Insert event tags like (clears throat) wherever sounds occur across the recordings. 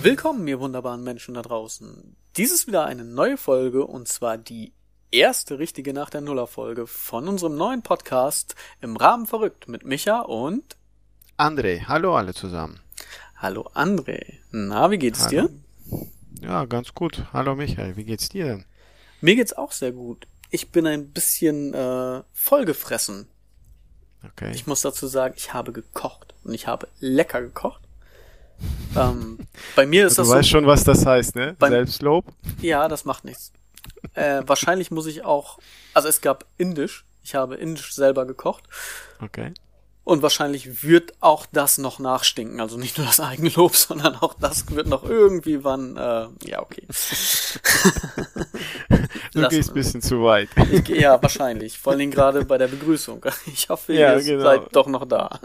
Willkommen, ihr wunderbaren Menschen da draußen. Dies ist wieder eine neue Folge und zwar die erste richtige nach der Nuller-Folge von unserem neuen Podcast im Rahmen verrückt mit Micha und André. Hallo alle zusammen. Hallo André. Na, wie geht's Hallo. dir? Ja, ganz gut. Hallo Michael, wie geht's dir denn? Mir geht's auch sehr gut. Ich bin ein bisschen äh, vollgefressen. Okay. Ich muss dazu sagen, ich habe gekocht und ich habe lecker gekocht. Ähm, bei mir ist du das weißt so, schon, was das heißt, ne? Beim- Selbstlob. ja, das macht nichts. Äh, wahrscheinlich muss ich auch, also es gab Indisch. Ich habe Indisch selber gekocht. Okay. Und wahrscheinlich wird auch das noch nachstinken. Also nicht nur das Eigenlob, (laughs) sondern auch das wird noch irgendwie wann, äh, ja, okay. (laughs) Du Lass gehst ein bisschen zu weit. Ich, ja, wahrscheinlich. Vor allen Dingen gerade bei der Begrüßung. (laughs) Ich hoffe, Ja, ihr genau. seid doch noch da.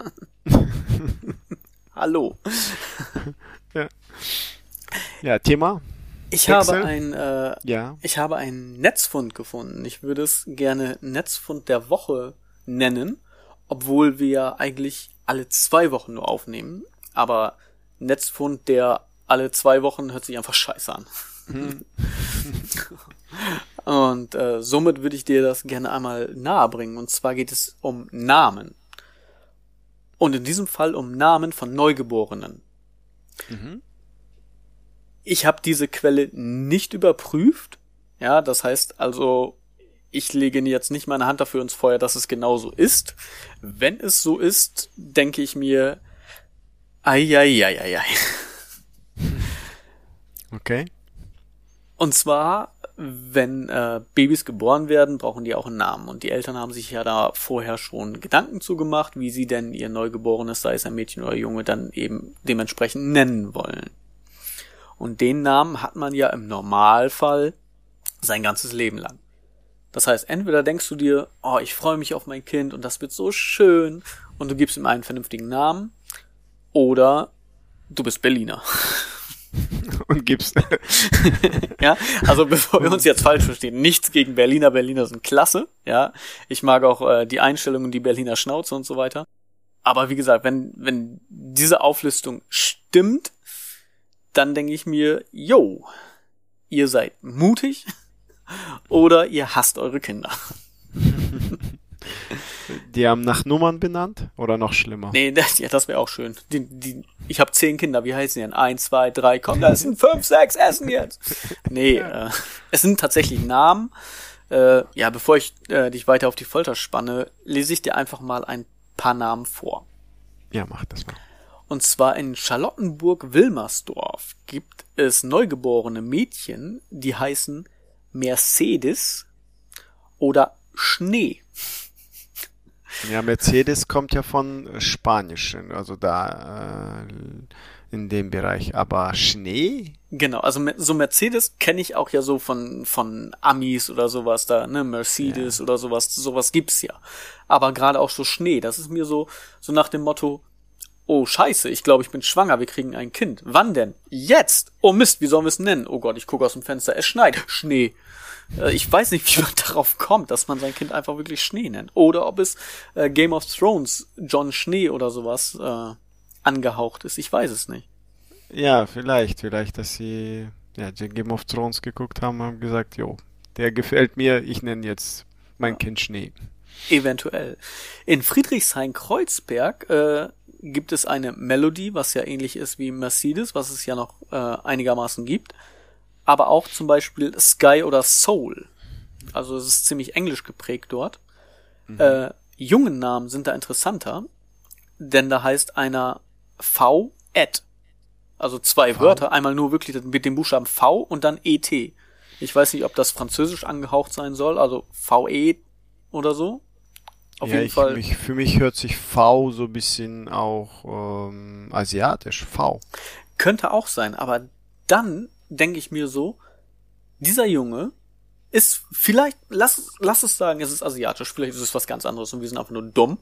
Hallo. (laughs) Ja, Thema? Ich habe ein, äh, Ja. ich habe einen Netzfund gefunden. Ich würde es gerne Netzfund der Woche nennen, obwohl wir eigentlich alle zwei Wochen nur aufnehmen. Aber Netzfund der alle zwei Wochen hört sich einfach scheiße an. (laughs) Und äh, somit würde ich dir das gerne einmal nahe bringen. Und zwar geht es um Namen. Und in diesem Fall um Namen von Neugeborenen. Mhm. Ich habe diese Quelle nicht überprüft. Ja, das heißt also, ich lege jetzt nicht meine Hand dafür ins Feuer, dass es genau so ist. Wenn es so ist, denke ich mir, ei, ei, ei, ei, ei. Okay. Und zwar, wenn äh, Babys geboren werden, brauchen die auch einen Namen. Und die Eltern haben sich ja da vorher schon Gedanken zugemacht, wie sie denn ihr Neugeborenes, sei es ein Mädchen oder Junge, dann eben dementsprechend nennen wollen. Und den Namen hat man ja im Normalfall sein ganzes Leben lang. Das heißt, entweder denkst du dir, oh, ich freue mich auf mein Kind und das wird so schön und du gibst ihm einen vernünftigen Namen, oder du bist Berliner. (laughs) (laughs) Und gibst. (laughs) Ja, also bevor wir uns jetzt falsch verstehen, nichts gegen Berliner. Berliner sind klasse, ja. Ich mag auch äh, die Einstellungen, die Berliner Schnauze und so weiter. Aber wie gesagt, wenn, wenn diese Auflistung stimmt, dann denke ich mir, yo, ihr seid mutig (laughs) oder ihr hasst eure Kinder. Die haben nach Nummern benannt? Oder noch schlimmer? Nee, das, ja, das wäre auch schön. Die, die, ich habe zehn Kinder, wie heißen die denn? Eins, zwei, drei, komm, das sind fünf, sechs, essen jetzt. Nee, äh, es sind tatsächlich Namen. Äh, ja, bevor ich äh, dich weiter auf die Folter spanne, lese ich dir einfach mal ein paar Namen vor. Ja, mach das mal. Und zwar in Charlottenburg-Wilmersdorf gibt es neugeborene Mädchen, die heißen Mercedes oder Schnee. Ja, Mercedes kommt ja von Spanischen, also da äh, in dem Bereich. Aber Schnee? Genau, also so Mercedes kenne ich auch ja so von von Amis oder sowas da, ne, Mercedes oder sowas, sowas gibt's ja. Aber gerade auch so Schnee, das ist mir so so nach dem Motto, oh Scheiße, ich glaube, ich bin schwanger, wir kriegen ein Kind. Wann denn? Jetzt. Oh Mist, wie sollen wir es nennen? Oh Gott, ich gucke aus dem Fenster, es schneit. Schnee. Äh, Ich weiß nicht, wie man (laughs) darauf kommt, dass man sein Kind einfach wirklich Schnee nennt. Oder ob es äh, Game of Thrones John Schnee oder sowas äh, angehaucht ist. Ich weiß es nicht. Ja, vielleicht, vielleicht, dass sie ja, Game of Thrones geguckt haben und haben gesagt, jo, der gefällt mir, ich nenne jetzt mein Kind Schnee. Eventuell. In Friedrichshain-Kreuzberg äh, gibt es eine Melodie, was ja ähnlich ist wie Mercedes, was es ja noch äh, einigermaßen gibt. Aber auch zum Beispiel Sky oder Soul. Also es ist ziemlich englisch geprägt dort. Äh, jungen Namen sind da interessanter, denn da heißt einer V. Ed. Also zwei V. Wörter, einmal nur wirklich mit dem Buchstaben V und dann ET. Ich weiß nicht, ob das französisch angehaucht sein soll, also VE oder so. Auf ja, jeden ich, Fall. Mich, für mich hört sich V so ein bisschen auch ähm, asiatisch, V. Könnte auch sein, aber dann denke ich mir so, dieser Junge ist vielleicht, lass, lass es sagen, es ist asiatisch, vielleicht ist es was ganz anderes und wir sind einfach nur dumm.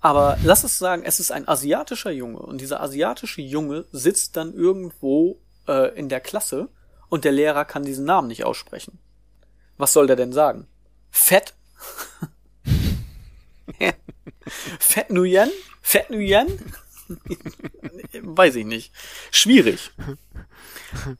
Aber lass es sagen, es ist ein asiatischer Junge und dieser asiatische Junge sitzt dann irgendwo äh, in der Klasse und der Lehrer kann diesen Namen nicht aussprechen. Was soll der denn sagen? Fett? (laughs) Fett Nguyen? Fett Nguyen? (laughs) Weiß ich nicht. Schwierig.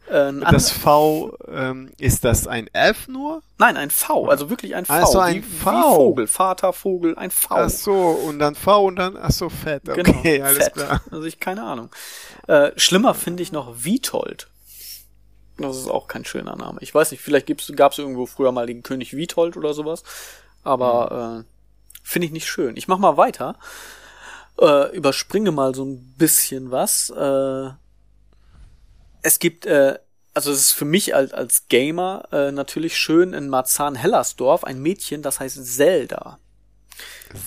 Äh, das V, ähm, ist das ein F nur? Nein, ein V, also wirklich ein V. Also ein wie, V. Wie Vogel, Vater, Vogel, ein V. Ach so, und dann V und dann, ach so, fett. Okay, genau, alles fett. klar. Also ich, keine Ahnung. Äh, schlimmer finde ich noch Witold. Das ist auch kein schöner Name. Ich weiß nicht, vielleicht gab es irgendwo früher mal den König Witold oder sowas. Aber mhm. äh, finde ich nicht schön. Ich mach mal weiter. Äh, überspringe mal so ein bisschen was. Äh, es gibt, äh, also es ist für mich als, als Gamer äh, natürlich schön in Marzahn-Hellersdorf ein Mädchen, das heißt Zelda.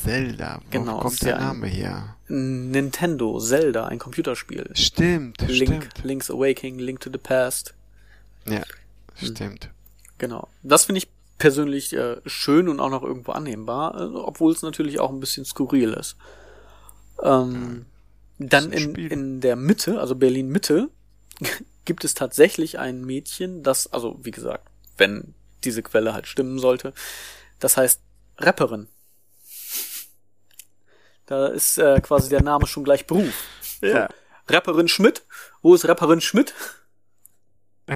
Zelda, wo genau, kommt der Name her? Nintendo, Zelda, ein Computerspiel. Stimmt, Link, stimmt. Link's Awakening, Link to the Past. Ja, stimmt. Genau. Das finde ich persönlich äh, schön und auch noch irgendwo annehmbar, äh, obwohl es natürlich auch ein bisschen skurril ist. Ähm, dann in, in der Mitte, also Berlin Mitte, (laughs) gibt es tatsächlich ein Mädchen, das, also wie gesagt, wenn diese Quelle halt stimmen sollte, das heißt Rapperin. Da ist äh, quasi der Name schon gleich Beruf. Ja. Rapperin Schmidt. Wo ist Rapperin Schmidt? (laughs)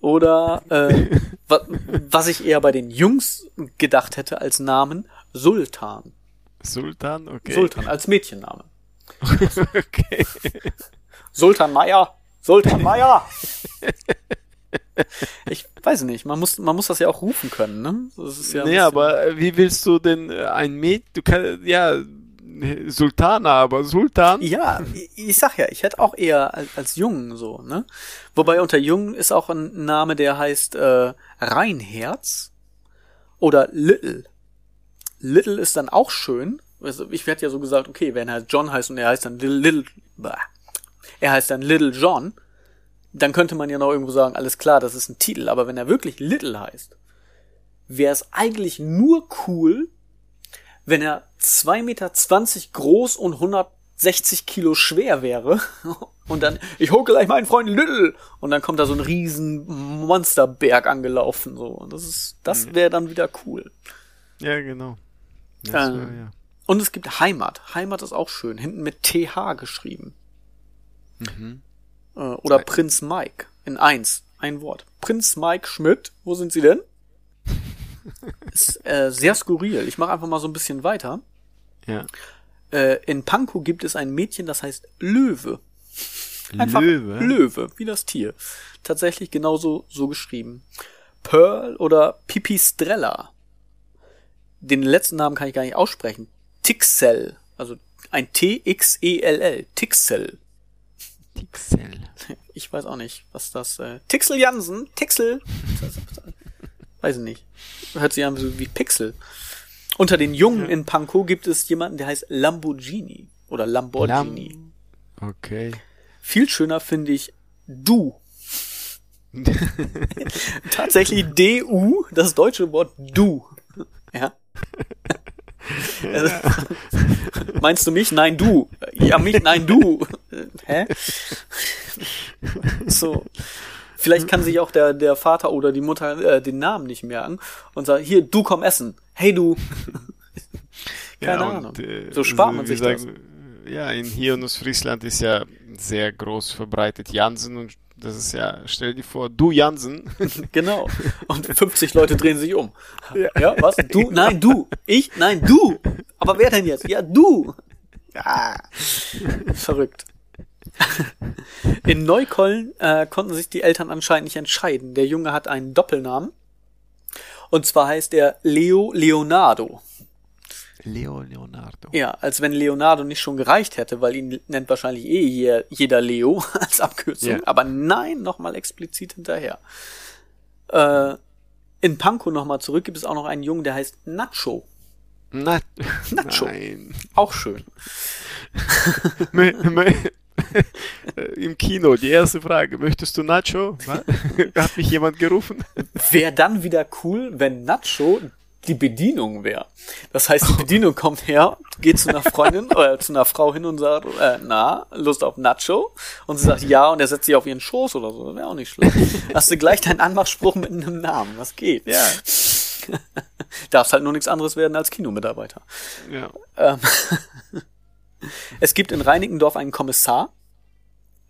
Oder äh, (laughs) was ich eher bei den Jungs gedacht hätte als Namen, Sultan. Sultan, okay. Sultan als Mädchenname. (laughs) okay. Sultan Meier. Sultan Meier. Ich weiß nicht, man muss, man muss das ja auch rufen können, ne? Das ist ja nee, aber wie willst du denn äh, ein Mädchen, du kannst, ja, Sultana, aber Sultan? Ja, ich sag ja, ich hätte auch eher als, als Jungen so, ne? Wobei unter Jungen ist auch ein Name, der heißt äh, Reinherz oder Little. Little ist dann auch schön, also ich werde ja so gesagt, okay, wenn er John heißt und er heißt dann Little, Little bah, er heißt dann Little John, dann könnte man ja noch irgendwo sagen, alles klar, das ist ein Titel, aber wenn er wirklich Little heißt, wäre es eigentlich nur cool, wenn er 2,20 Meter groß und 160 Kilo schwer wäre (laughs) und dann, ich hole gleich meinen Freund Little und dann kommt da so ein riesen Monsterberg angelaufen, so. Das ist, das mhm. wäre dann wieder cool. Ja, genau. Ähm, wär, ja. Und es gibt Heimat. Heimat ist auch schön. Hinten mit TH geschrieben. Mhm. Äh, oder Nein. Prinz Mike. In eins. Ein Wort. Prinz Mike Schmidt. Wo sind Sie denn? (laughs) ist äh, sehr skurril. Ich mache einfach mal so ein bisschen weiter. Ja. Äh, in Pankow gibt es ein Mädchen, das heißt Löwe. Einfach Löwe? Löwe, wie das Tier. Tatsächlich genauso so geschrieben. Pearl oder Pipistrella. Den letzten Namen kann ich gar nicht aussprechen. Tixel. Also ein T-X-E-L-L. Tixel. Tixel. (laughs) Ich weiß auch nicht, was das. Äh, Tixel Jansen. Tixel. weiß ich nicht. Hört sich an wie Pixel. Unter den Jungen ja. in Pankow gibt es jemanden, der heißt Lamborghini. Oder Lamborghini. Lam okay. Viel schöner finde ich Du. (laughs) Tatsächlich D-U, das deutsche Wort Du. Ja. (laughs) Also, meinst du mich? Nein, du. Ja, mich? Nein, du. (laughs) Hä? So. Vielleicht kann sich auch der, der Vater oder die Mutter äh, den Namen nicht merken und sagt, hier, du komm essen. Hey, du. (laughs) Keine ja, Ahnung. Und, äh, so spart man sich sagen, das. Ja, in hier und Friesland ist ja sehr groß verbreitet Jansen und das ist ja, stell dir vor, du Jansen. (laughs) Genau. Und 50 Leute drehen sich um. Ja. ja, was? Du? (laughs) Nein, du. Ich? Nein, du. Aber wer denn jetzt? Ja, du. Ja. Verrückt. In Neukollen äh, konnten sich die Eltern anscheinend nicht entscheiden. Der Junge hat einen Doppelnamen. Und zwar heißt er Leo Leonardo. Leo Leonardo. Ja, als wenn Leonardo nicht schon gereicht hätte, weil ihn nennt wahrscheinlich eh jeder Leo (laughs) als Abkürzung. Yeah. Aber nein, nochmal explizit hinterher. Äh, in Pankow nochmal zurück gibt es auch noch einen Jungen, der heißt Nacho. Na Nacho. Nein. Auch schön. (laughs) Im Kino, die erste Frage, möchtest du Nacho? (laughs) Hat mich jemand gerufen? Wäre dann wieder cool, wenn Nacho die Bedienung wäre. Das heißt, die Bedienung kommt her, geht zu einer Freundin oder zu einer Frau hin und sagt, äh, na, Lust auf Nacho? Und sie sagt ja und er setzt sich auf ihren Schoß oder so. Das wäre auch nicht schlecht. Hast du gleich deinen Anmachspruch mit einem Namen. Was geht? Ja. (laughs) Darfst halt nur nichts anderes werden als Kinomitarbeiter. Ja. Ähm, (laughs) es gibt in Reinickendorf einen Kommissar,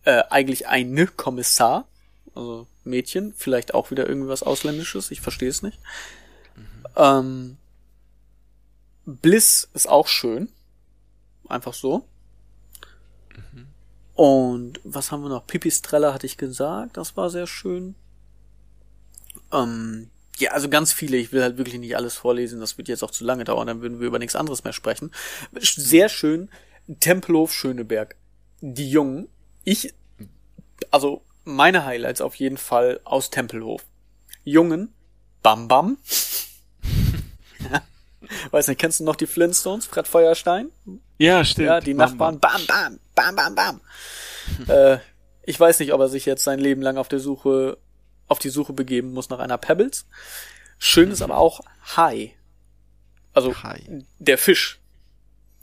äh, eigentlich eine Kommissar, also Mädchen, vielleicht auch wieder irgendwas Ausländisches, ich verstehe es nicht. Ähm, Bliss ist auch schön. Einfach so. Und was haben wir noch? Pipistrella hatte ich gesagt, das war sehr schön. Ähm, ja, also ganz viele. Ich will halt wirklich nicht alles vorlesen. Das wird jetzt auch zu lange dauern. Dann würden wir über nichts anderes mehr sprechen. Sehr schön. Tempelhof Schöneberg. Die Jungen. Ich, also meine Highlights auf jeden Fall aus Tempelhof. Jungen. Bam Bam. Weiß nicht, kennst du noch die Flintstones? Fred Feuerstein? Ja, stimmt. Ja, die Nachbarn. Bam Bam. Bam Bam Bam. äh, ich weiß nicht, ob er sich jetzt sein Leben lang auf der Suche auf die Suche begeben muss nach einer Pebbles. Schön ist aber auch Hai. Also Hai. der Fisch.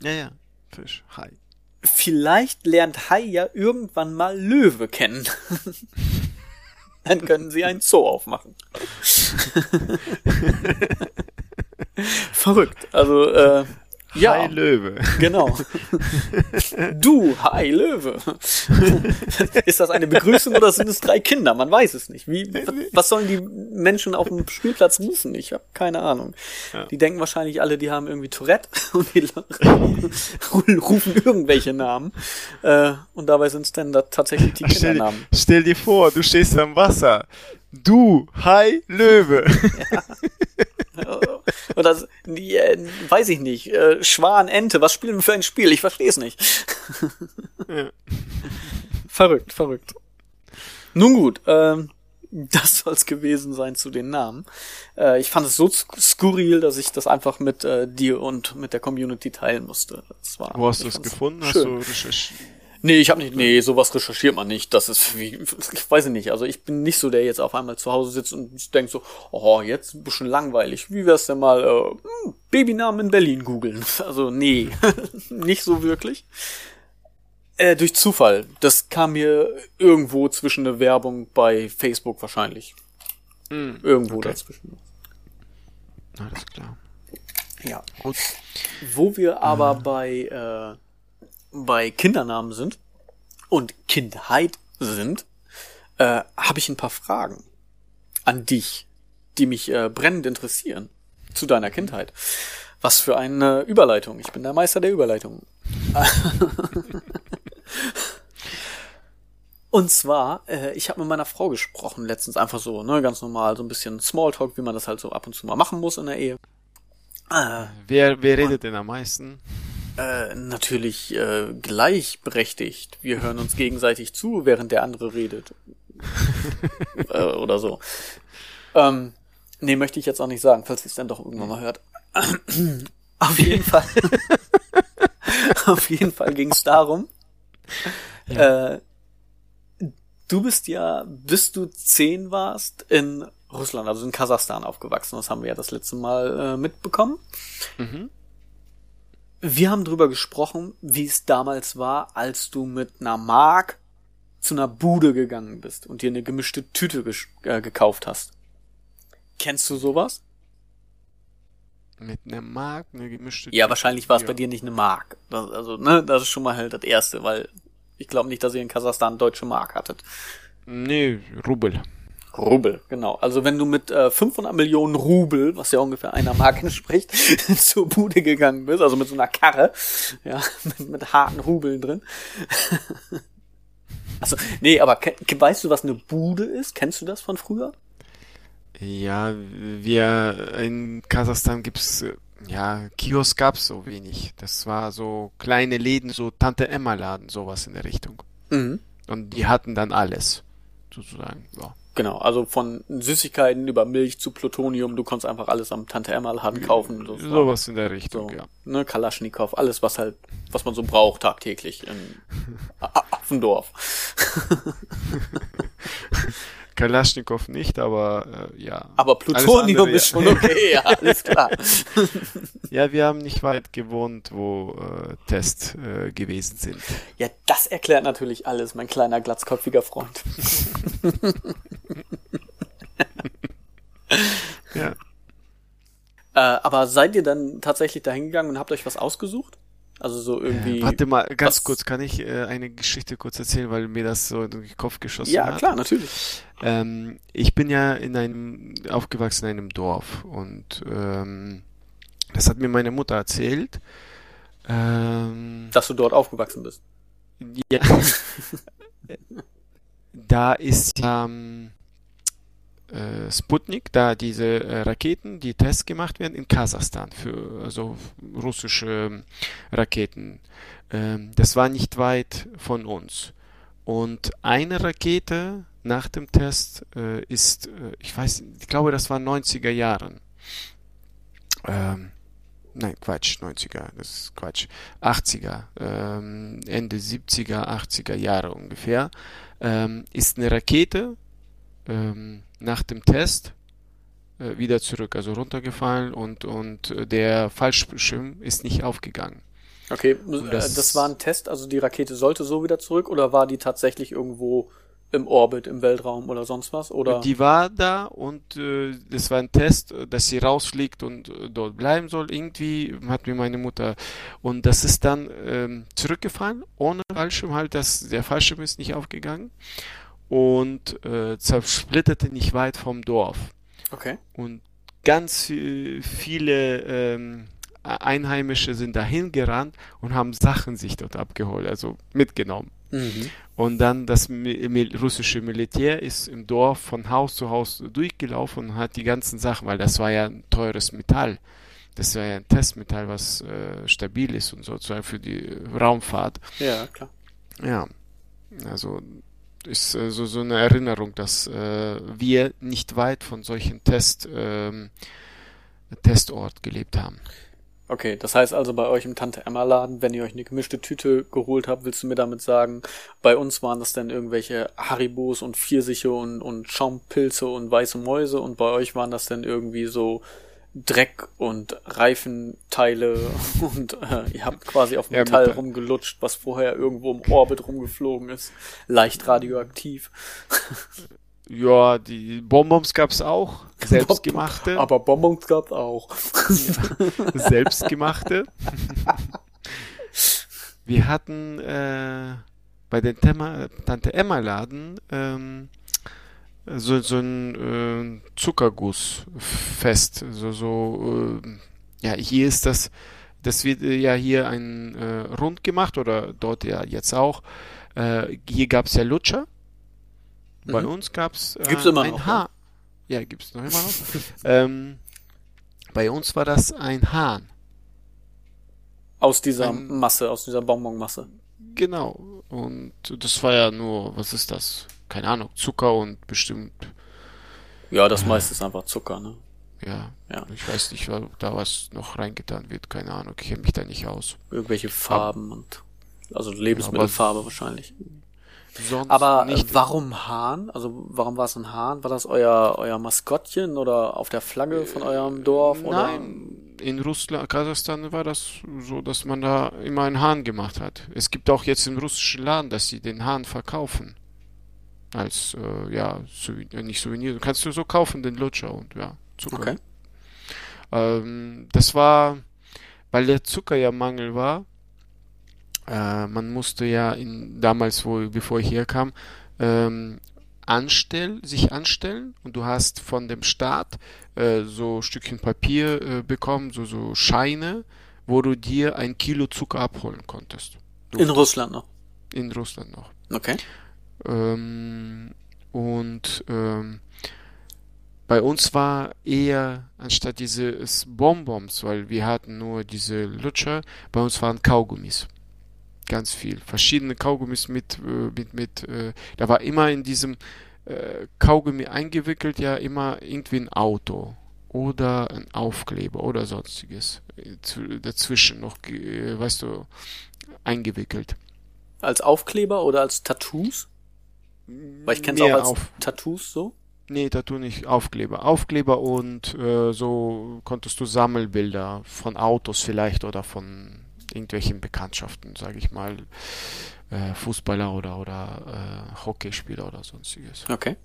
Ja, ja. Fisch. Hai. Vielleicht lernt Hai ja irgendwann mal Löwe kennen. (laughs) Dann können sie einen Zoo aufmachen. (laughs) Verrückt. Also, äh, ja. Hai Löwe. Genau. Du, Hai Löwe. Ist das eine Begrüßung oder sind es drei Kinder? Man weiß es nicht. Wie, was sollen die Menschen auf dem Spielplatz rufen? Ich habe keine Ahnung. Ja. Die denken wahrscheinlich alle, die haben irgendwie Tourette (laughs) und die rufen irgendwelche Namen. Äh, und dabei sind es dann da tatsächlich die Stell, Kindernamen. stell dir vor, du stehst am Wasser. Du, Hai Löwe. (laughs) Und das, die, äh, weiß ich nicht. Äh, Schwan, Ente, was spielen wir für ein Spiel? Ich verstehe es nicht. Ja. Verrückt, verrückt. Nun gut, ähm, das soll es gewesen sein zu den Namen. Äh, ich fand es so sk- skurril, dass ich das einfach mit äh, dir und mit der Community teilen musste. Das war, Wo hast du es gefunden? Hast Schön. du recherchiert? Nee, ich habe nicht, nee, sowas recherchiert man nicht. Das ist wie, ich (laughs) weiß ich nicht. Also ich bin nicht so, der jetzt auf einmal zu Hause sitzt und denkt so, oh, jetzt ein bisschen langweilig. Wie wär's denn mal, äh, hm, Babynamen in Berlin googeln? (laughs) Also nee, (laughs) nicht so wirklich. Äh, durch Zufall. Das kam mir irgendwo zwischen eine Werbung bei Facebook wahrscheinlich. Irgendwo okay. dazwischen. Alles klar. Ja. Gut. Wo wir aber bei, äh, bei Kindernamen sind und Kindheit sind, äh, habe ich ein paar Fragen an dich, die mich äh, brennend interessieren zu deiner Kindheit. Was für eine Überleitung. Ich bin der Meister der Überleitung. (laughs) Und zwar, äh, ich habe mit meiner Frau gesprochen letztens einfach so, ne, ganz normal, so ein bisschen Smalltalk, wie man das halt so ab und zu mal machen muss in der Ehe. Äh, Wer, wer redet denn am meisten? Äh, natürlich äh, gleichberechtigt. Wir hören uns gegenseitig zu, während der andere redet. (laughs) äh, oder so. Ähm, nee, möchte ich jetzt auch nicht sagen, falls ihr es dann doch irgendwann mal hört. (clears throat) Auf jeden Fall. (laughs) Auf jeden Fall ging es darum. Äh, du bist ja, bis du zehn warst, in Russland, also in Kasachstan aufgewachsen. Das haben wir ja das letzte Mal äh, mitbekommen. Mhm. Wir haben drüber gesprochen, wie es damals war, als du mit einer Mark zu einer Bude gegangen bist und dir eine gemischte Tüte gesch- äh, gekauft hast. Kennst du sowas? Mit einer Mark, eine gemischte Ja, Tüte? wahrscheinlich war es Ja. bei dir nicht eine Mark. Das, also, ne, das ist schon mal halt das Erste, weil ich glaube nicht, dass ihr in Kasachstan deutsche Mark hattet. Nee, Rubel. Rubel, genau. Also wenn du mit äh, 500 Millionen Rubel, was ja ungefähr einer Mark entspricht, (laughs) zur Bude gegangen bist, also mit so einer Karre, ja, (laughs) mit, mit harten Rubeln drin. (laughs) also, nee, aber weißt du, was eine Bude ist? Kennst du das von früher? Ja, wir in Kasachstan gibt's ja Kiosk gab's so wenig. Das war so kleine Läden, so Tante Emma Laden, sowas in der Richtung. Mhm. Und die hatten dann alles, sozusagen. Ja. Genau, also von Süßigkeiten über Milch zu Plutonium, du konntest einfach alles am Tante Emma Laden kaufen. War Sowas in der Richtung, so, ja. ne, Kalaschnikow, alles was halt, was man so braucht tagtäglich in Affendorf. (laughs) Kalaschnikow nicht, aber äh, ja. Aber Plutonium andere, ist schon okay, ja, alles klar. (laughs) Ja, wir haben nicht weit gewohnt, wo äh, Tests äh, gewesen sind. Ja, das erklärt natürlich alles, mein kleiner glatzkopfiger Freund. (laughs) (laughs) Ja. Äh, aber seid ihr dann tatsächlich dahin gegangen und habt euch was ausgesucht? Also so irgendwie. Äh, warte mal, ganz was- kurz, kann ich äh, eine Geschichte kurz erzählen, weil mir das so in den Kopf geschossen Ja, hat? klar, natürlich. Ähm, ich bin ja in einem, aufgewachsen in einem Dorf und ähm, das hat mir meine Mutter erzählt. Ähm, Dass du dort aufgewachsen bist. ja. (laughs) da ist ja ähm, äh, Sputnik, da diese äh, Raketen, die Tests gemacht werden in Kasachstan für also russische ähm, Raketen. Ähm, das war nicht weit von uns. Und eine Rakete nach dem Test äh, ist, äh, ich weiß, ich glaube, das war 90er Jahren. Ähm, nein, Quatsch, 90er, das ist Quatsch. 80er, ähm, Ende 70er, 80er Jahre ungefähr, ähm, ist eine Rakete ähm, nach dem Test äh, wieder zurück, also runtergefallen und, und äh, der Fallschirm ist nicht aufgegangen. Okay, äh, das- das, war ein Test, also die Rakete sollte so wieder zurück oder war die tatsächlich irgendwo im Orbit, im Weltraum oder sonst was? Oder? Die war da und äh, das war ein Test, äh, dass sie rausfliegt und äh, dort bleiben soll. Irgendwie hat mir meine Mutter und das ist dann ähm, zurückgefallen ohne Fallschirm halt, das, der Fallschirm ist nicht aufgegangen und äh, zersplitterte nicht weit vom Dorf Okay. und ganz äh, viele ähm, Einheimische sind dahin gerannt und haben Sachen sich dort abgeholt, also mitgenommen. Mhm. Und dann das russische Militär ist im Dorf von Haus zu Haus durchgelaufen und hat die ganzen Sachen, weil das war ja ein teures Metall. Das war ja ein Testmetall, was äh, stabil ist und sozusagen für die Raumfahrt. Ja, klar. Ja, also ist äh, so, so eine Erinnerung, dass äh, wir nicht weit von solchen Test, ähm, Testort gelebt haben. Okay, das heißt also bei euch im Tante Emma Laden, wenn ihr euch eine gemischte Tüte geholt habt, willst du mir damit sagen, bei uns waren das dann irgendwelche Haribos und Pfirsiche und, und Schaumpilze und weiße Mäuse und bei euch waren das dann irgendwie so Dreck und Reifenteile (laughs) und äh, ihr habt quasi auf Ja, Metall mit- rumgelutscht, was vorher irgendwo im Orbit rumgeflogen ist. Leicht radioaktiv. (laughs) Ja, die Bonbons gab's auch, (laughs) selbstgemachte. Aber Bonbons gab's auch. selbstgemachte. Wir hatten äh, bei den Tante Emma Laden ähm, so, so ein äh, Zuckergussfest. So, so, äh, ja, hier ist das, das wird äh, ja hier ein äh, rund gemacht oder dort ja jetzt auch. Äh, hier gab's ja Lutscher. Bei Mhm. uns gab's äh, Gibt's immer ein noch, Haar. Ja, gibt's noch immer noch. (laughs) ähm, bei uns war das ein Hahn. Aus dieser Ein- Masse, aus dieser Bonbonmasse. Genau. Und das war ja nur, was ist das? Keine Ahnung, Zucker und bestimmt, Ja, das meiste ist einfach Zucker, ne? ja, Ja. ich weiß nicht, ob da was noch reingetan wird, keine Ahnung, ich kenne mich da nicht aus. Irgendwelche Farben und also Lebensmittelfarbe wahrscheinlich. Sonst Aber äh, nicht. warum Hahn? Also warum war es ein Hahn? War das euer euer Maskottchen oder auf der Flagge von eurem Dorf? Oder? Nein, in Russland, Kasachstan war das so, dass man da immer einen Hahn gemacht hat. Es gibt auch jetzt im russischen Laden, dass sie den Hahn verkaufen. Als, äh, ja, Souvenir, nicht Souvenir, kannst du so kaufen, den Lutscher und ja, Zucker. Okay. Ähm, das war, weil der Zucker ja Mangel war. Äh, man musste ja in, damals, wo, bevor ich hier kam, ähm, anstell, sich anstellen und du hast von dem Staat äh, so Stückchen Papier äh, bekommen, so, so Scheine, wo du dir ein Kilo Zucker abholen konntest. In Russland noch. In Russland noch. Okay. Ähm, und ähm, bei uns war eher, anstatt dieses Bonbons, weil wir hatten nur diese Lutscher, bei uns waren Kaugummis. Ganz viel. Verschiedene Kaugummis mit, äh, mit, mit, äh, da war immer in diesem äh, Kaugummi eingewickelt, ja, immer irgendwie ein Auto oder ein Aufkleber oder sonstiges. Äh, zw- Dazwischen noch, äh, weißt du, eingewickelt. Als Aufkleber oder als Tattoos? Weil ich kenne es auch als auf, Tattoos so. Nee, Tattoo nicht. Aufkleber. Aufkleber und äh, so konntest du Sammelbilder von Autos vielleicht oder von irgendwelchen Bekanntschaften, sage ich mal, äh, Fußballer oder oder äh, Hockeyspieler oder sonstiges. Okay.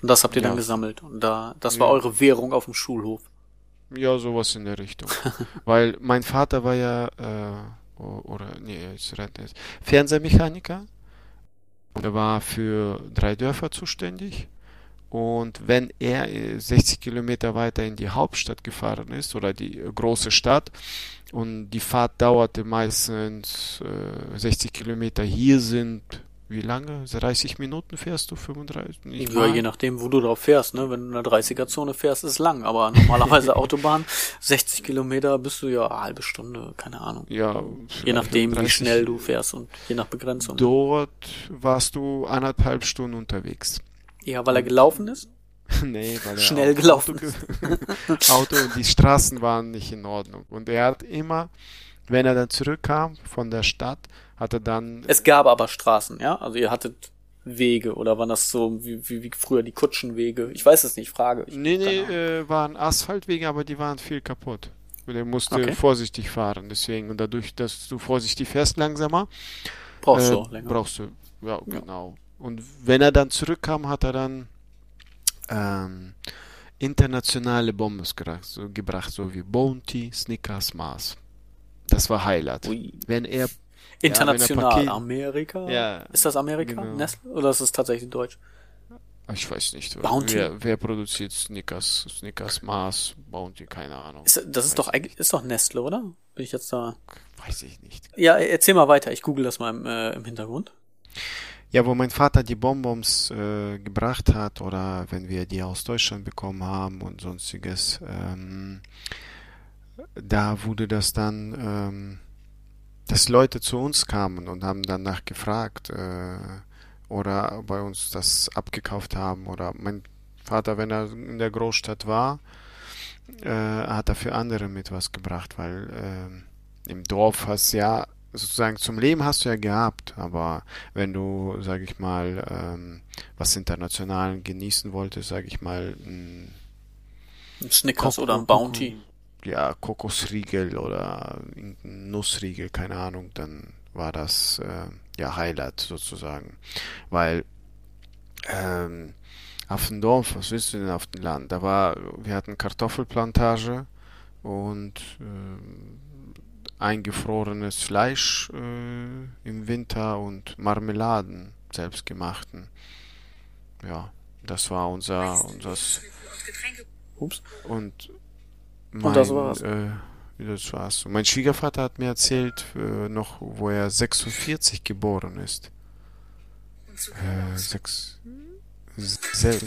Und das habt ihr dann Ja. gesammelt. Und da, das war Ja. eure Währung auf dem Schulhof. Ja, sowas in der Richtung. (laughs) Weil mein Vater war ja, äh, oder, nee, jetzt Fernsehmechaniker. Er war für drei Dörfer zuständig. Und wenn er 60 Kilometer weiter in die Hauptstadt gefahren ist oder die große Stadt und die Fahrt dauerte meistens äh, 60 Kilometer, hier sind wie lange? 30 Minuten fährst du? 35? ja, mal. je nachdem, wo du drauf fährst. Ne? Wenn du in der 30er-Zone fährst, ist lang. Aber normalerweise (laughs) Autobahn, 60 Kilometer bist du ja eine halbe Stunde, keine Ahnung. Ja. Je nachdem, wie schnell du fährst und je nach Begrenzung. Dort warst du anderthalb Stunden unterwegs. Ja, weil er gelaufen ist? (laughs) nee, weil er schnell gelaufen Auto, ist. (laughs) Auto und die Straßen waren nicht in Ordnung. Und er hat immer, wenn er dann zurückkam von der Stadt, hatte dann. Es gab aber Straßen, ja? Also ihr hattet Wege oder waren das so wie, wie, wie früher die Kutschenwege? Ich weiß es nicht, frage. Ich, nee, nee, äh, waren Asphaltwege, aber die waren viel kaputt. Und er musste okay. vorsichtig fahren, deswegen. Und dadurch, dass du vorsichtig fährst, langsamer. Brauchst äh, du länger. Brauchst du, ja, ja, genau. Und wenn er dann zurückkam, hat er dann ähm, internationale Bombes gebracht, so, gebracht, so wie Bounty, Snickers, Mars. Das war Highlight. Ui. Wenn er International. Ja, Amerika? Ja. Ist das Amerika? Genau. Nestle? Oder ist es tatsächlich Deutsch? Ich weiß nicht. Bounty. Wer, wer produziert Snickers? Snickers, Mars, Bounty, keine Ahnung. Ist, das ist doch eigentlich, ist doch Nestle, oder? Bin ich jetzt da? Weiß ich nicht. Ja, erzähl mal weiter. Ich google das mal im, äh, im Hintergrund. Ja, wo mein Vater die Bonbons äh, gebracht hat oder wenn wir die aus Deutschland bekommen haben und sonstiges, ähm, da wurde das dann ähm, dass Leute zu uns kamen und haben danach gefragt äh, oder bei uns das abgekauft haben oder mein Vater, wenn er in der Großstadt war, äh, hat er für andere mit was gebracht, weil äh, im Dorf hast ja sozusagen zum Leben hast du ja gehabt, aber wenn du, sag ich mal, ähm, was international genießen wolltest, sag ich mal, ein, ein Snickers Kok oder ein Bounty ja, Kokosriegel oder Nussriegel, keine Ahnung, dann war das äh, ja Highlight sozusagen. Weil ähm, auf dem Dorf, was willst du denn auf dem Land? Da war, wir hatten Kartoffelplantage und äh, eingefrorenes Fleisch äh, im Winter und Marmeladen, selbstgemachten. Ja, das war unser, unser Ups. Und mein, Und das war's. Äh, das war's. Mein Schwiegervater hat mir erzählt, äh, noch, wo er 46 geboren ist. Äh, 6, selbst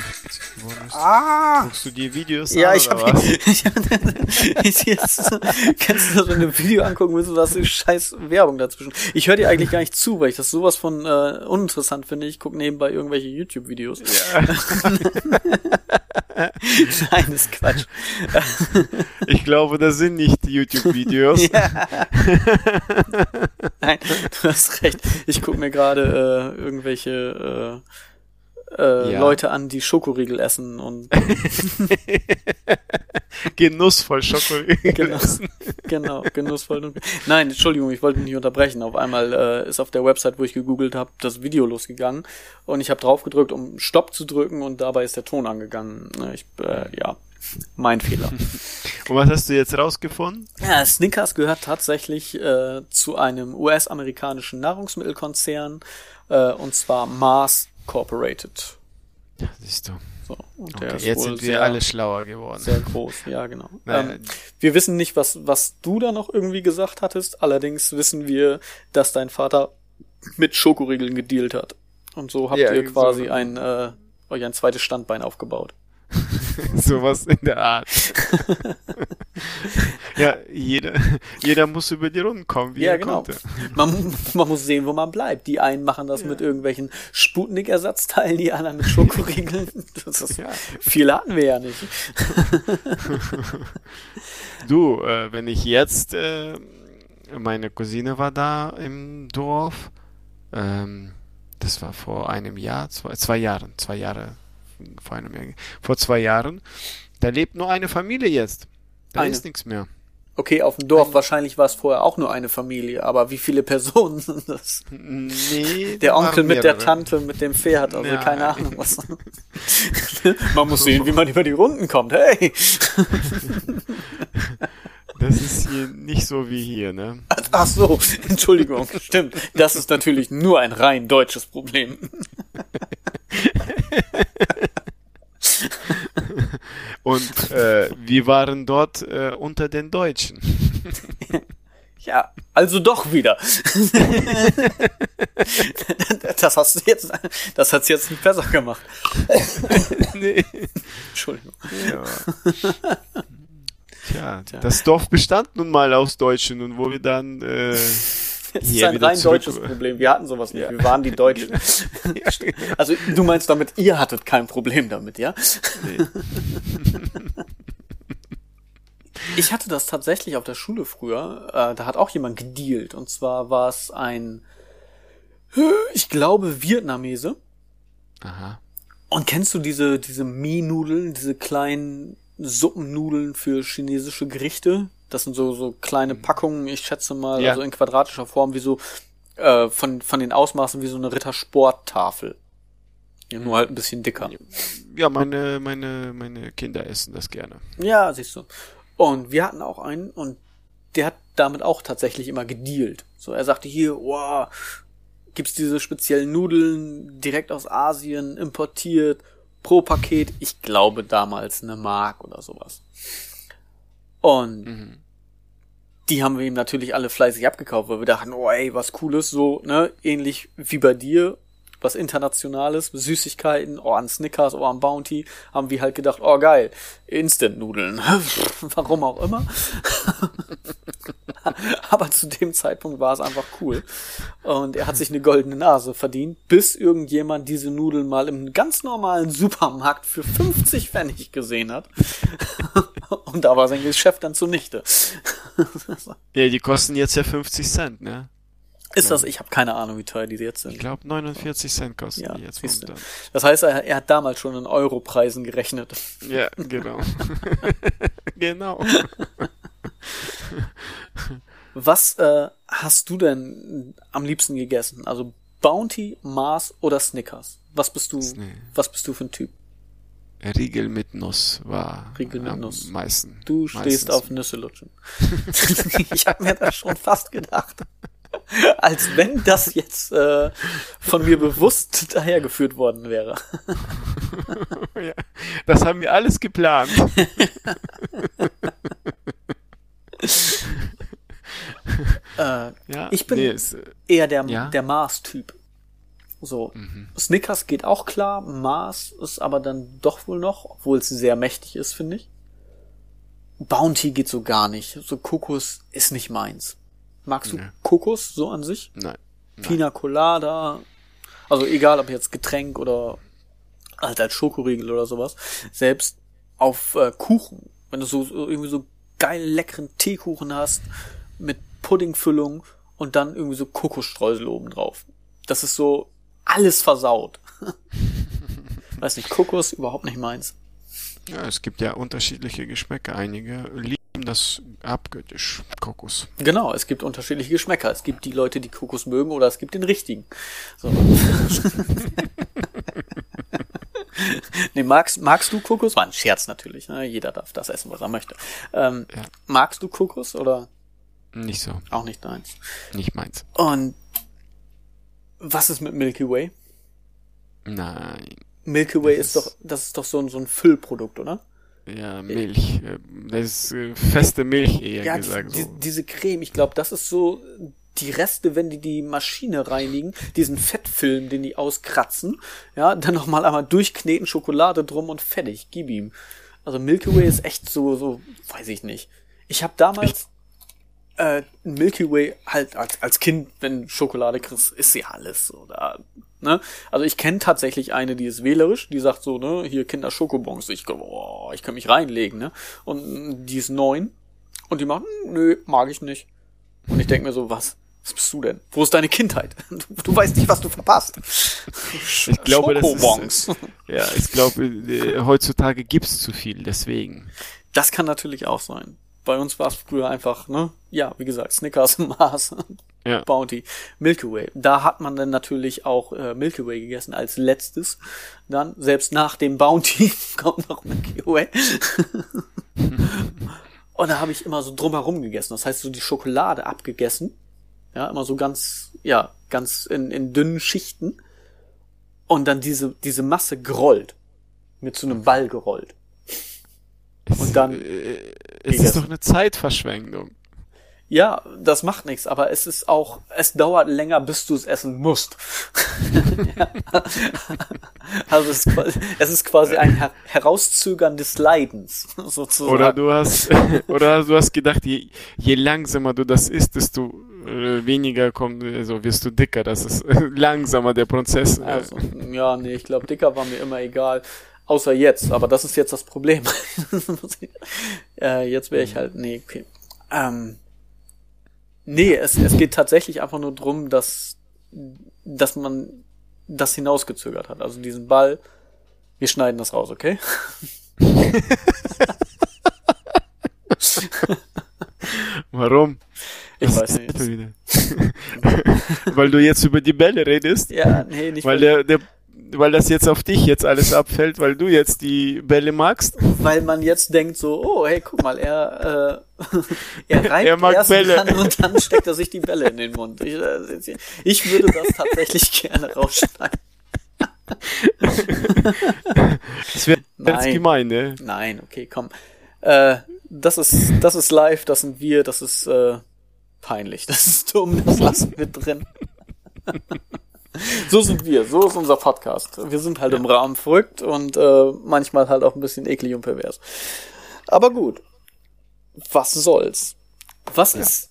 ah! Guckst du dir Videos ja, an? Ja, ich habe jetzt kennst du das wenn du ein Video angucken müssen, was für scheiß Werbung dazwischen. Ich höre dir eigentlich gar nicht zu, weil ich das sowas von äh, uninteressant finde. Ich gucke nebenbei irgendwelche YouTube-Videos. Ja. (laughs) Nein, ist Quatsch. (laughs) ich glaube, das sind nicht YouTube-Videos. (laughs) Nein, du hast recht. Ich gucke mir gerade äh, irgendwelche äh, äh, ja. Leute an, die Schokoriegel essen und (laughs) genussvoll Schokoriegel (laughs) genau, essen. genau, genussvoll. Nein, Entschuldigung, ich wollte mich nicht unterbrechen. Auf einmal äh, ist auf der Website, wo ich gegoogelt habe, das Video losgegangen und ich habe drauf gedrückt, um Stopp zu drücken und dabei ist der Ton angegangen. Ich, äh, ja, mein Fehler. (laughs) Und was hast du jetzt rausgefunden? Ja, Snickers gehört tatsächlich äh, zu einem US-amerikanischen Nahrungsmittelkonzern äh, und zwar Mars Corporated. Ja, siehst du. So, und okay, jetzt sind wir sehr, alle schlauer geworden. Sehr groß, ja, genau. (laughs) Ähm, wir wissen nicht, was, was du da noch irgendwie gesagt hattest, allerdings wissen wir, dass dein Vater mit Schokoriegeln gedealt hat. Und so habt ja, ihr quasi so. ein, äh, euch ein zweites Standbein aufgebaut. (laughs) Sowas in der Art. (laughs) ja, (laughs) jeder, jeder muss über die Runden kommen, wie ja, er genau. konnte. Man, man muss sehen, wo man bleibt. Die einen machen das ja. mit irgendwelchen Sputnik-Ersatzteilen, die anderen mit Schokoriegeln. (laughs) Das ist, ja. Viel hatten wir ja nicht. (laughs) du, äh, wenn ich jetzt, äh, meine Cousine war da im Dorf, ähm, das war vor einem Jahr, zwei, zwei Jahren, zwei Jahre vor einem Jahr, vor zwei Jahren. Da lebt nur eine Familie jetzt. Da eine. ist nichts mehr. Okay, auf dem Dorf, wahrscheinlich war es vorher auch nur eine Familie, aber wie viele (laughs) Personen sind das? Nee, Der Onkel mit der. Tante mit dem Pferd, also Ja. keine Ahnung was. (laughs) man muss sehen, wie man über die Runden kommt. Hey! (laughs) Das ist hier nicht so wie hier, ne? Ach so, Entschuldigung, stimmt. Das ist natürlich nur ein rein deutsches Problem. (laughs) Und äh, wir waren dort äh, unter den Deutschen. (laughs) Ja, also doch wieder. (laughs) Das hast du jetzt, das hat's jetzt nicht besser gemacht. nee. Entschuldigung. Ja. Tja, das Dorf bestand nun mal aus Deutschen und wo wir dann äh, Es ist ein rein deutsches Problem. Wir hatten sowas nicht. Ja. Wir waren die Deutschen. (laughs) Also du meinst damit, ihr hattet kein Problem damit, ja? Nee. (laughs) Ich hatte das tatsächlich auf der Schule früher. Äh, da hat auch jemand gedealt. Und zwar war es ein, (laughs) ich glaube, Vietnamese. Aha. Und kennst du diese, diese Mie-Nudeln, diese kleinen Suppennudeln für chinesische Gerichte? Das sind so, so kleine Packungen, ich schätze mal, Ja. also in quadratischer Form, wie so, äh, von, von den Ausmaßen wie so eine Rittersporttafel. Ja, nur halt ein bisschen dicker. Ja, meine, meine, meine Kinder essen das gerne. Ja, siehst du. Und wir hatten auch einen und der hat damit auch tatsächlich immer gedealt. So, er sagte hier, wow, gibt's diese speziellen Nudeln direkt aus Asien importiert pro Paket. Ich glaube damals eine Mark oder sowas. Und Mhm. die haben wir ihm natürlich alle fleißig abgekauft, weil wir dachten, oh ey, was cooles, so, ne, ähnlich wie bei dir, was Internationales, Süßigkeiten, oh, an Snickers, oh, an Bounty, haben wir halt gedacht, oh geil, Instant-Nudeln, (laughs) warum auch immer. (laughs) Aber zu dem Zeitpunkt war es einfach cool. Und er hat sich eine goldene Nase verdient, bis irgendjemand diese Nudeln mal im ganz normalen Supermarkt für 50 Pfennig gesehen hat. (laughs) (laughs) Und da war sein Geschäft dann zunichte. (laughs) Ja, die kosten jetzt ja 50 Cent, ne? Ist das? Ich habe keine Ahnung, wie teuer die jetzt Ich sind. glaube 49 Cent kosten Ja, die jetzt momentan. Das heißt, er, er hat damals schon in Europreisen gerechnet. Ja, genau. (laughs) genau. Was äh, hast du denn am liebsten gegessen? Also Bounty, Mars oder Snickers? Was bist du? Sni- Was bist du für ein Typ? Riegel mit Nuss war Riegel mit am Nuss. meisten. Du stehst Meistens. auf Nüsse lutschen. (laughs) ich habe mir das schon fast gedacht. Als wenn das jetzt äh, von mir bewusst dahergeführt worden wäre. (laughs) ja, das haben wir alles geplant. (laughs) Äh, Ja, Ich bin- nee, es, äh, eher der, Ja? der Mars-Typ. So. Mhm. Snickers geht auch klar, Mars ist aber dann doch wohl noch, obwohl es sehr mächtig ist, finde ich. Bounty geht so gar nicht. So Kokos ist nicht meins. Magst du Nee. Kokos so an sich? nein. Pina Colada. Also egal, ob jetzt Getränk oder halt als Schokoriegel oder sowas. Selbst auf äh, Kuchen, wenn du so, so irgendwie so geil leckeren Teekuchen hast mit Puddingfüllung und dann irgendwie so Kokosstreusel oben drauf. Das ist so alles versaut. (laughs) Weiß nicht, Kokos überhaupt nicht meins. Ja, es gibt ja unterschiedliche Geschmäcker. Einige lieben das abgöttisch, Kokos. Genau, es gibt unterschiedliche Geschmäcker. Es gibt die Leute, die Kokos mögen oder es gibt den richtigen. So. (laughs) nee, magst, magst du Kokos? War ein Scherz natürlich. Ne? Jeder darf das essen, was er möchte. Ähm, Ja. Magst du Kokos oder Nicht so, auch nicht deins? nicht meins. Und was ist mit Milky Way? Nein. Milky Way ist, ist- doch, das ist doch so ein, so ein Füllprodukt, oder? Ja, Milch. Das ist äh, feste Milch eher Ja, gesagt. die, So. diese Creme, ich glaube, das ist so die Reste, wenn die die Maschine reinigen, diesen Fettfilm, den die auskratzen, ja, dann nochmal einmal durchkneten, Schokolade drum und fertig, gib ihm. Also Milky Way ist echt so, so, weiß ich nicht. Ich habe damals äh, Milky Way halt als, als Kind, wenn Schokolade kriegst, ist ja alles so da. Ne? Also ich kenne tatsächlich eine, die ist wählerisch, die sagt so, ne, hier Kinder Schokobons, ich glaub, oh, ich kann mich reinlegen, ne? Und die ist neun und die macht, "Hm, nö, mag ich nicht. Und ich denk mir so, was? Was bist du denn? Wo ist deine Kindheit? (laughs) Du, du weißt nicht, was du verpasst. Ich (laughs) glaube, das Schokobons. ist, äh, ja, ich glaube, äh, heutzutage gibt's zu viel, deswegen. Das kann natürlich auch sein. Bei uns war es früher einfach, ne? Ja, wie gesagt, Snickers, (laughs) Mars, Ja. Bounty, Milky Way. Da hat man dann natürlich auch äh, Milky Way gegessen als letztes. Dann, selbst nach dem Bounty, (laughs) kommt noch Milky Way. (laughs) Und da habe ich immer so drumherum gegessen. Das heißt, so die Schokolade abgegessen. Ja, immer so ganz, ja, ganz in, in dünnen Schichten. Und dann diese, diese Masse gerollt. Mit so einem Ball gerollt. Und dann Äh, es ist doch eine Zeitverschwendung. Ja, das macht nichts, aber es ist auch, es dauert länger, bis du es essen musst. (laughs) Also es ist, quasi, es ist quasi ein Her Herauszögern des Leidens, (laughs) sozusagen. Oder du hast, (laughs) oder du hast gedacht, je, je langsamer du das isst, desto äh, weniger kommt, also wirst du dicker. Das ist langsamer der Prozess. äh. Also, ja, nee, ich glaube, dicker war mir immer egal. Außer jetzt, aber das ist jetzt das Problem. (laughs) äh, jetzt wäre ich halt, nee, okay. Ähm, nee, es, es geht tatsächlich einfach nur drum, dass, dass man das hinausgezögert hat. Also diesen Ball, wir schneiden das raus, okay? (laughs) Warum? Ich Was weiß nicht. (laughs) weil du jetzt über die Bälle redest, Ja, nee, nicht weil der, der, weil das jetzt auf dich jetzt alles abfällt, weil du jetzt die Bälle magst. weil man jetzt denkt so, oh, hey, guck mal, er, äh, (laughs) er reibt Er mag erst Bälle. Dran und dann steckt er sich die Bälle in den Mund. Ich, äh, ich würde das tatsächlich (laughs) gerne rausschneiden. Das wäre ganz Nein. gemein, ne? Nein, okay, komm. Äh, das ist, das ist live, das sind wir, das ist äh, peinlich, das ist dumm, das lassen wir drin. (laughs) so sind wir, so ist unser Podcast. Wir sind halt im Rahmen verrückt und äh, manchmal halt auch ein bisschen eklig und pervers. Aber gut, was soll's? Was ist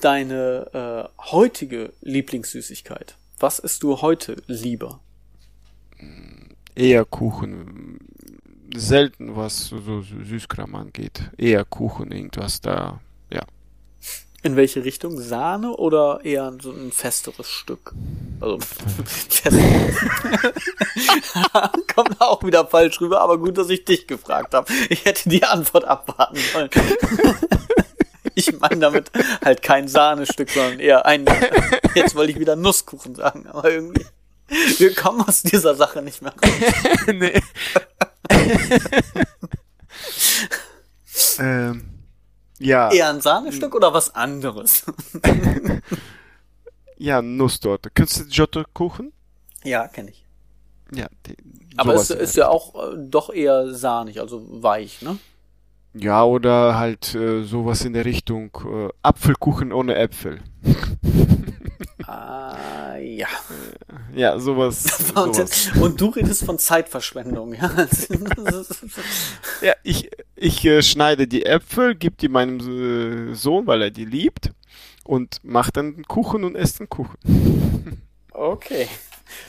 deine äh, heutige Lieblingssüßigkeit? Was isst du heute lieber? Eher Kuchen. Selten was so so Süßkram angeht. Eher Kuchen, irgendwas da. Ja. In welche Richtung? Sahne oder eher so ein festeres Stück? Also, fest. (laughs) Kommt auch wieder falsch rüber, aber gut, dass ich dich gefragt habe. Ich hätte die Antwort abwarten sollen. (laughs) Ich meine damit halt kein Sahnestück, sondern eher ein, jetzt wollte ich wieder Nusskuchen sagen, aber irgendwie, wir kommen aus dieser Sache nicht mehr raus. (laughs) nee. ähm, ja, Eher ein Sahnestück oder was anderes? Ja, Nusstorte. Kennst du Giotto-Kuchen? Ja, kenne ich. Ja, die, Aber es ist der ja auch äh, doch eher sahnig, also weich, ne? Ja, oder halt äh, sowas in der Richtung äh, Apfelkuchen ohne Äpfel. (laughs) Ah, ja. Ja, sowas. (laughs) Und, sowas. und du redest von Zeitverschwendung, ja. (laughs) Ja, ich, ich äh, schneide die Äpfel, gebe die meinem äh, Sohn, weil er die liebt, und mache dann einen Kuchen und esse den Kuchen. Okay.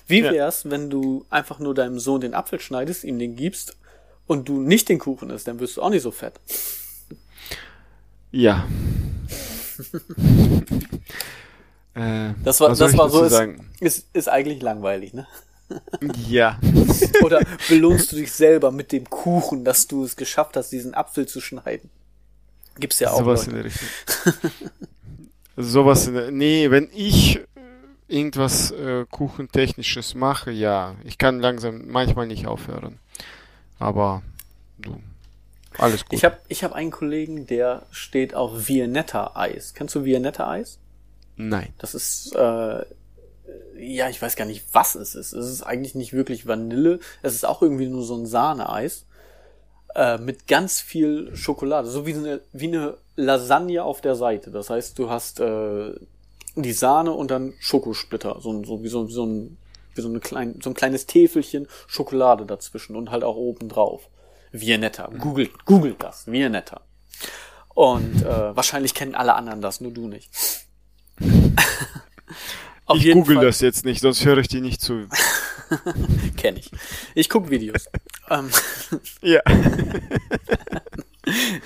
Wie Ja. wär's, wenn du einfach nur deinem Sohn den Apfel schneidest, ihm den gibst und du nicht den Kuchen isst, dann wirst du auch nicht so fett. Ja. (laughs) äh, Das war, was das war so, ist, ist, ist eigentlich langweilig, ne? (laughs) Ja. (laughs) Oder belohnst du dich selber mit dem Kuchen, dass du es geschafft hast, diesen Apfel zu schneiden? Gibt's ja auch. sowas in Leute. der Richtung. Sowas nee, wenn ich äh, irgendwas äh, Kuchentechnisches mache, ja, ich kann langsam manchmal nicht aufhören. Aber du, alles gut. Ich habe ich hab einen Kollegen, der steht auf Viennetta-Eis. Kennst du Viennetta-Eis? Nein. Das ist, äh, ja, ich weiß gar nicht, was es ist. Es ist eigentlich nicht wirklich Vanille. Es ist auch irgendwie nur so ein Sahneeis. Äh, mit ganz viel Schokolade. So wie eine, wie eine Lasagne auf der Seite. Das heißt, du hast äh, die Sahne und dann Schokosplitter. So, ein- so wie so, wie so ein wie so, eine klein, so ein kleines Täfelchen Schokolade dazwischen und halt auch oben drauf. Viennetta. Googelt, googelt das. Viennetta. Und äh, wahrscheinlich kennen alle anderen das, nur du nicht. Ich google Fall- das jetzt nicht, sonst höre ich dir nicht zu. (laughs) (laughs) Kenn ich. Ich guck Videos. ähm, Ja. (laughs)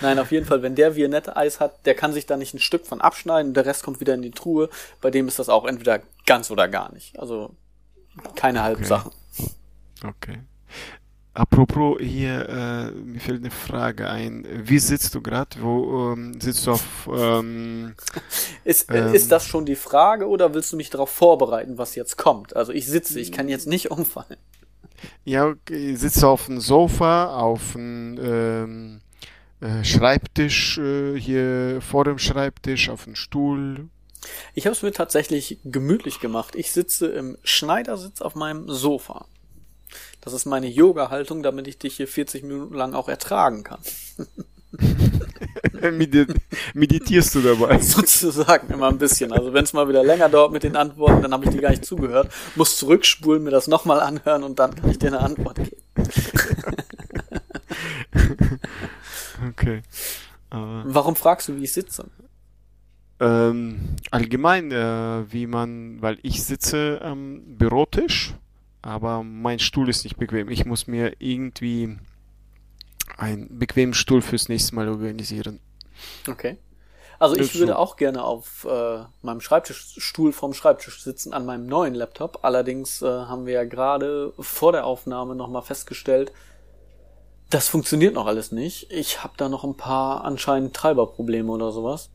nein, auf jeden Fall, wenn der Viennette-Eis hat, der kann sich da nicht ein Stück von abschneiden der Rest kommt wieder in die Truhe. Bei dem ist das auch entweder ganz oder gar nicht. Also keine halben Okay. Sachen. Okay. Apropos hier, äh, mir fällt eine Frage ein. Wie sitzt du gerade? Wo ähm, sitzt du auf? Ähm, (laughs) ist, ähm, ist das schon die Frage oder willst du mich darauf vorbereiten, was jetzt kommt? Also ich sitze, ich kann jetzt nicht umfallen. Ja, okay, sitzt du auf dem Sofa, auf dem ähm, äh, Schreibtisch äh, hier vor dem Schreibtisch, auf dem Stuhl. Ich habe es mir tatsächlich gemütlich gemacht. Ich sitze im Schneidersitz auf meinem Sofa. Das ist meine Yoga-Haltung, damit ich dich hier 40 Minuten lang auch ertragen kann. (laughs) Meditierst du dabei? (laughs) Sozusagen immer ein bisschen. Also wenn es mal wieder länger dauert mit den Antworten, dann habe ich dir gar nicht zugehört, muss zurückspulen, mir das nochmal anhören und dann kann ich dir eine Antwort geben. (laughs) okay. Aber Warum fragst du, wie ich sitze? Ähm, allgemein, äh, wie man, weil ich sitze am Bürotisch aber mein Stuhl ist nicht bequem. Ich muss mir irgendwie einen bequemen Stuhl fürs nächste Mal organisieren. Okay. Also ich würde auch gerne auf äh, meinem Schreibtischstuhl vom Schreibtisch sitzen an meinem neuen Laptop. Allerdings äh, haben wir ja gerade vor der Aufnahme nochmal festgestellt, das funktioniert noch alles nicht. Ich habe da noch ein paar anscheinend Treiberprobleme oder sowas.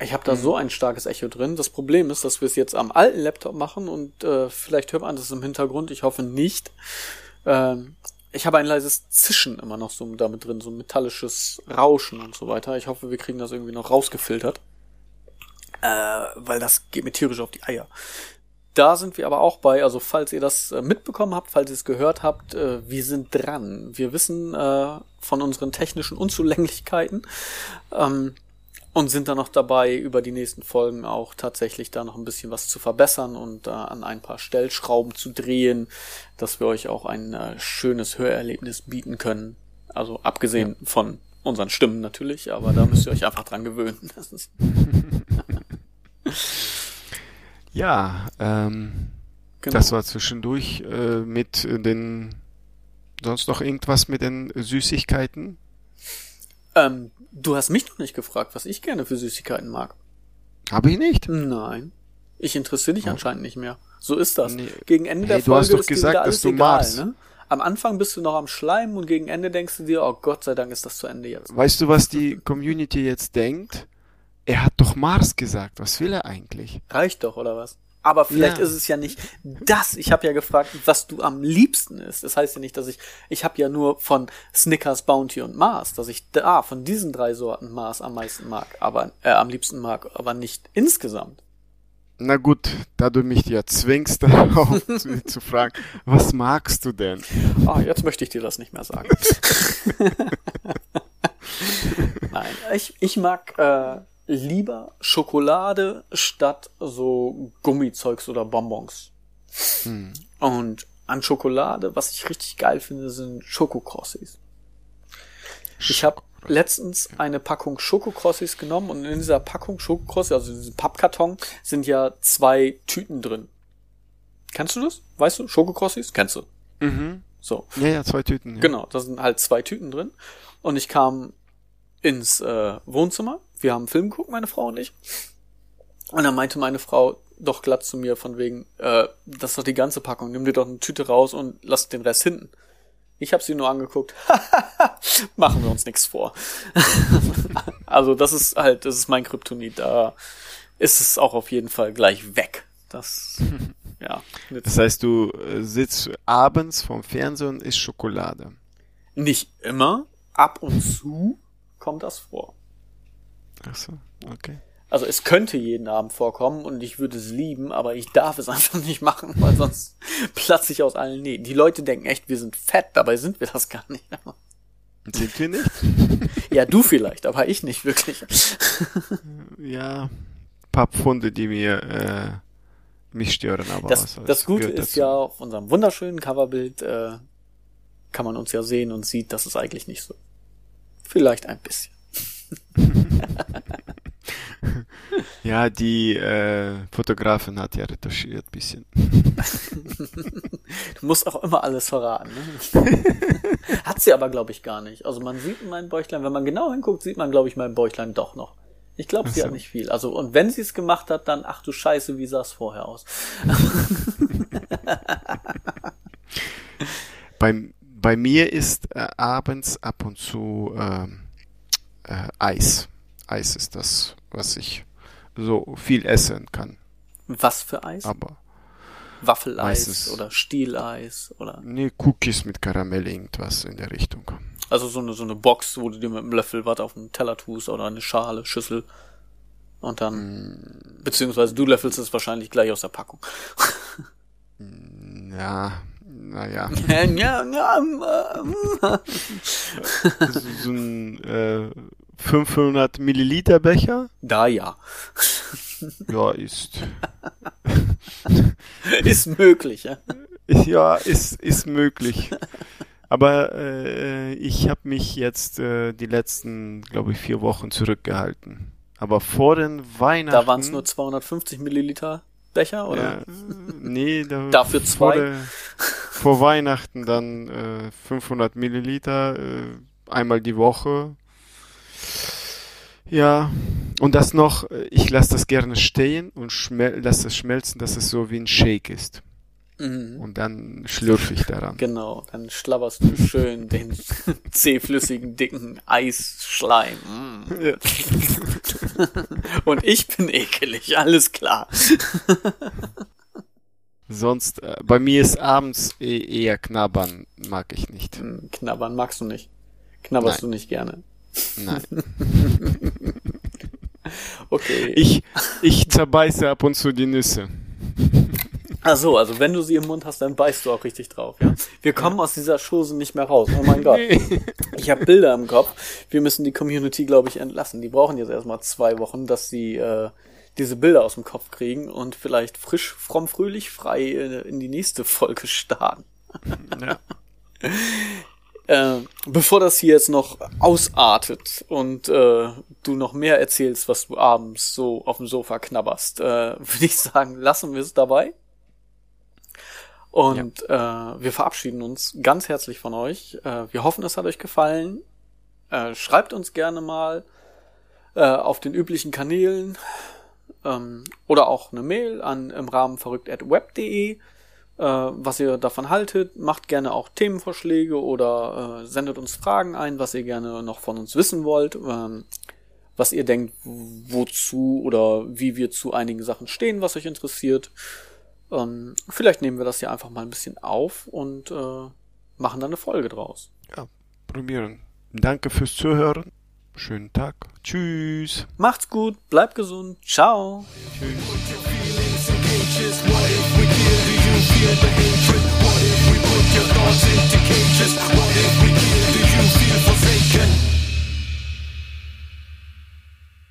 Ich habe da mhm. so ein starkes Echo drin. Das Problem ist, dass wir es jetzt am alten Laptop machen und äh, vielleicht hört man das im Hintergrund. Ich hoffe nicht. Ähm, ich habe ein leises Zischen immer noch so damit drin, so ein metallisches Rauschen und so weiter. Ich hoffe, wir kriegen das irgendwie noch rausgefiltert. Äh, weil das geht mir tierisch auf die Eier. Da sind wir aber auch bei, also falls ihr das äh, mitbekommen habt, falls ihr es gehört habt, äh, wir sind dran. Wir wissen äh, von unseren technischen Unzulänglichkeiten. Und sind dann noch dabei, über die nächsten Folgen auch tatsächlich da noch ein bisschen was zu verbessern und äh, an ein paar Stellschrauben zu drehen, dass wir euch auch ein äh, schönes Hörerlebnis bieten können. Also abgesehen ja. von unseren Stimmen natürlich, aber da müsst ihr euch einfach dran gewöhnen. (laughs) (laughs) Ja, ähm, genau. das war zwischendurch äh, mit den sonst noch irgendwas mit den Süßigkeiten? Ähm, du hast mich noch nicht gefragt, was ich gerne für Süßigkeiten mag. Habe ich nicht? Nein. Ich interessiere dich oh. anscheinend nicht mehr. So ist das. Nee. Gegen Ende hey, der Folge du hast doch gesagt, dass du egal, magst. Ne? Am Anfang bist du noch am Schleimen und gegen Ende denkst du dir, oh Gott sei Dank ist das zu Ende jetzt. Weißt du, was die Community jetzt denkt? Er hat doch Mars gesagt. Was will er eigentlich? Reicht doch, oder was? Aber vielleicht ja. ist es ja nicht das. Ich habe ja gefragt, was du am liebsten isst. Das heißt ja nicht, dass ich. Ich habe ja nur von Snickers, Bounty und Mars, dass ich da von diesen drei Sorten Mars am meisten mag, aber äh, am liebsten mag, aber nicht insgesamt. Na gut, da du mich ja zwingst, (laughs) darauf zu, zu, fragen, was magst du denn? Ah, jetzt möchte ich dir das nicht mehr sagen. (laughs) (laughs) Nein, ich, ich mag äh, lieber Schokolade statt so Gummizeugs oder Bonbons. Hm. Und an Schokolade, was ich richtig geil finde, sind Schokokrossis. Ich habe letztens eine Packung Schokokrossis genommen und in dieser Packung Schokokrossis, also in diesem Pappkarton, sind ja zwei Tüten drin. Kennst du das? Weißt du? Schokokrossis? Kennst du? Mhm. So. Ja, ja, zwei Tüten. Ja. Genau, da sind halt zwei Tüten drin. Und ich kam ins äh, Wohnzimmer wir haben einen Film geguckt, meine Frau und ich. Und dann meinte meine Frau doch glatt zu mir von wegen, äh, das ist doch die ganze Packung, nimm dir doch eine Tüte raus und lass den Rest hinten. Ich habe sie nur angeguckt. (laughs) Machen wir uns nichts vor. (laughs) also das ist halt, das ist mein Kryptonit. Da ist es auch auf jeden Fall gleich weg. Das, (laughs) ja. Das heißt, du äh, sitzt abends vorm Fernsehen und isst Schokolade. Nicht immer. Ab und zu kommt das vor. Ach so, okay. Also es könnte jeden Abend vorkommen und ich würde es lieben, aber ich darf es (laughs) einfach nicht machen, weil sonst platze ich aus allen Nähten. Die Leute denken echt, wir sind fett, dabei sind wir das gar nicht. (laughs) Sind wir nicht? (laughs) ja, du vielleicht, aber ich nicht wirklich. ja, paar Pfunde, die mir äh, mich stören, aber das, was, das Gute ist ja auf unserem wunderschönen Coverbild äh, kann man uns ja sehen und sieht, dass es eigentlich nicht so. Vielleicht ein bisschen. (laughs) ja, die äh, Fotografin hat ja retuschiert bisschen. (laughs) du musst auch immer alles verraten. Ne? (laughs) hat sie aber, glaube ich, gar nicht. Also man sieht mein Bäuchlein, wenn man genau hinguckt, sieht man, glaube ich, mein Bäuchlein doch noch. Ich glaube, sie so. hat nicht viel. Also, und wenn sie es gemacht hat, dann, ach du Scheiße, wie sah es vorher aus? Beim bei mir ist äh, abends ab und zu ähm, äh, Eis. Eis ist das, was ich so viel essen kann. Was für Eis? Aber Waffeleis meistens- oder Stieleis oder nee, Cookies mit Karamell, irgendwas in der Richtung. also so eine so eine Box, wo du dir mit einem Löffel was auf den Teller tust oder eine Schale, Schüssel und dann beziehungsweise du löffelst es wahrscheinlich gleich aus der Packung. Ja, naja. (laughs) ja, ja, ähm, (laughs) so ein äh, 500 Milliliter Becher, da ja. (laughs) ja, ist, (laughs) Ist möglich, ja. ja, ist, ist möglich. Aber äh, ich habe mich jetzt äh, die letzten, glaube ich, vier Wochen zurückgehalten. Aber vor den Weihnachten. Da waren es nur 250 Milliliter Becher, oder? Ja, nee, da, (laughs) Dafür vor, zwei? der, vor Weihnachten dann äh, 500 Milliliter, äh, einmal die Woche. Ja, und das noch, ich lasse das gerne stehen und lasse es schmelzen, dass es so wie ein Shake ist. Mhm. Und dann schlürfe ich daran. Genau, dann schlabberst du schön den (laughs) zähflüssigen, dicken Eisschleim. Mm. Ja. (laughs) Und ich bin ekelig, alles klar. (laughs) Sonst, äh, bei mir ist abends eh, eher knabbern, mag ich nicht. Hm, Knabbern magst du nicht. Knabberst Nein. du nicht gerne. Nein. (laughs) Okay. Ich, ich zerbeiße ab und zu die Nüsse. Ach so, also wenn du sie im Mund hast, dann beißt du auch richtig drauf, ja. Wir kommen aus dieser Chose nicht mehr raus. Oh mein Gott. Ich habe Bilder im Kopf. Wir müssen die Community, glaube ich, entlassen. Die brauchen jetzt erstmal zwei Wochen, dass sie äh, diese Bilder aus dem Kopf kriegen und vielleicht frisch, fromm, fröhlich, frei äh, in die nächste Folge starten. Ja. (laughs) Äh, bevor das hier jetzt noch ausartet und äh, du noch mehr erzählst, was du abends so auf dem Sofa knabberst, äh, (laughs) würde ich sagen, lassen wir es dabei. Und äh, wir verabschieden uns ganz herzlich von euch. Äh, wir hoffen, es hat euch gefallen. Äh, schreibt uns gerne mal äh, auf den üblichen Kanälen ähm, oder auch eine Mail an im Rahmen verrückt.web.de, äh, was ihr davon haltet. Macht gerne auch Themenvorschläge oder äh, sendet uns Fragen ein, was ihr gerne noch von uns wissen wollt. Ähm, was ihr denkt, wozu oder wie wir zu einigen Sachen stehen, was euch interessiert. Ähm, vielleicht nehmen wir das hier einfach mal ein bisschen auf und äh, machen dann eine Folge draus. ja, probieren. Danke fürs Zuhören. Schönen Tag. Tschüss. Macht's gut, bleibt gesund, ciao. Tschüss. Feel the hatred? What if we put your thoughts into cages? What if we kill the you feel forsaken?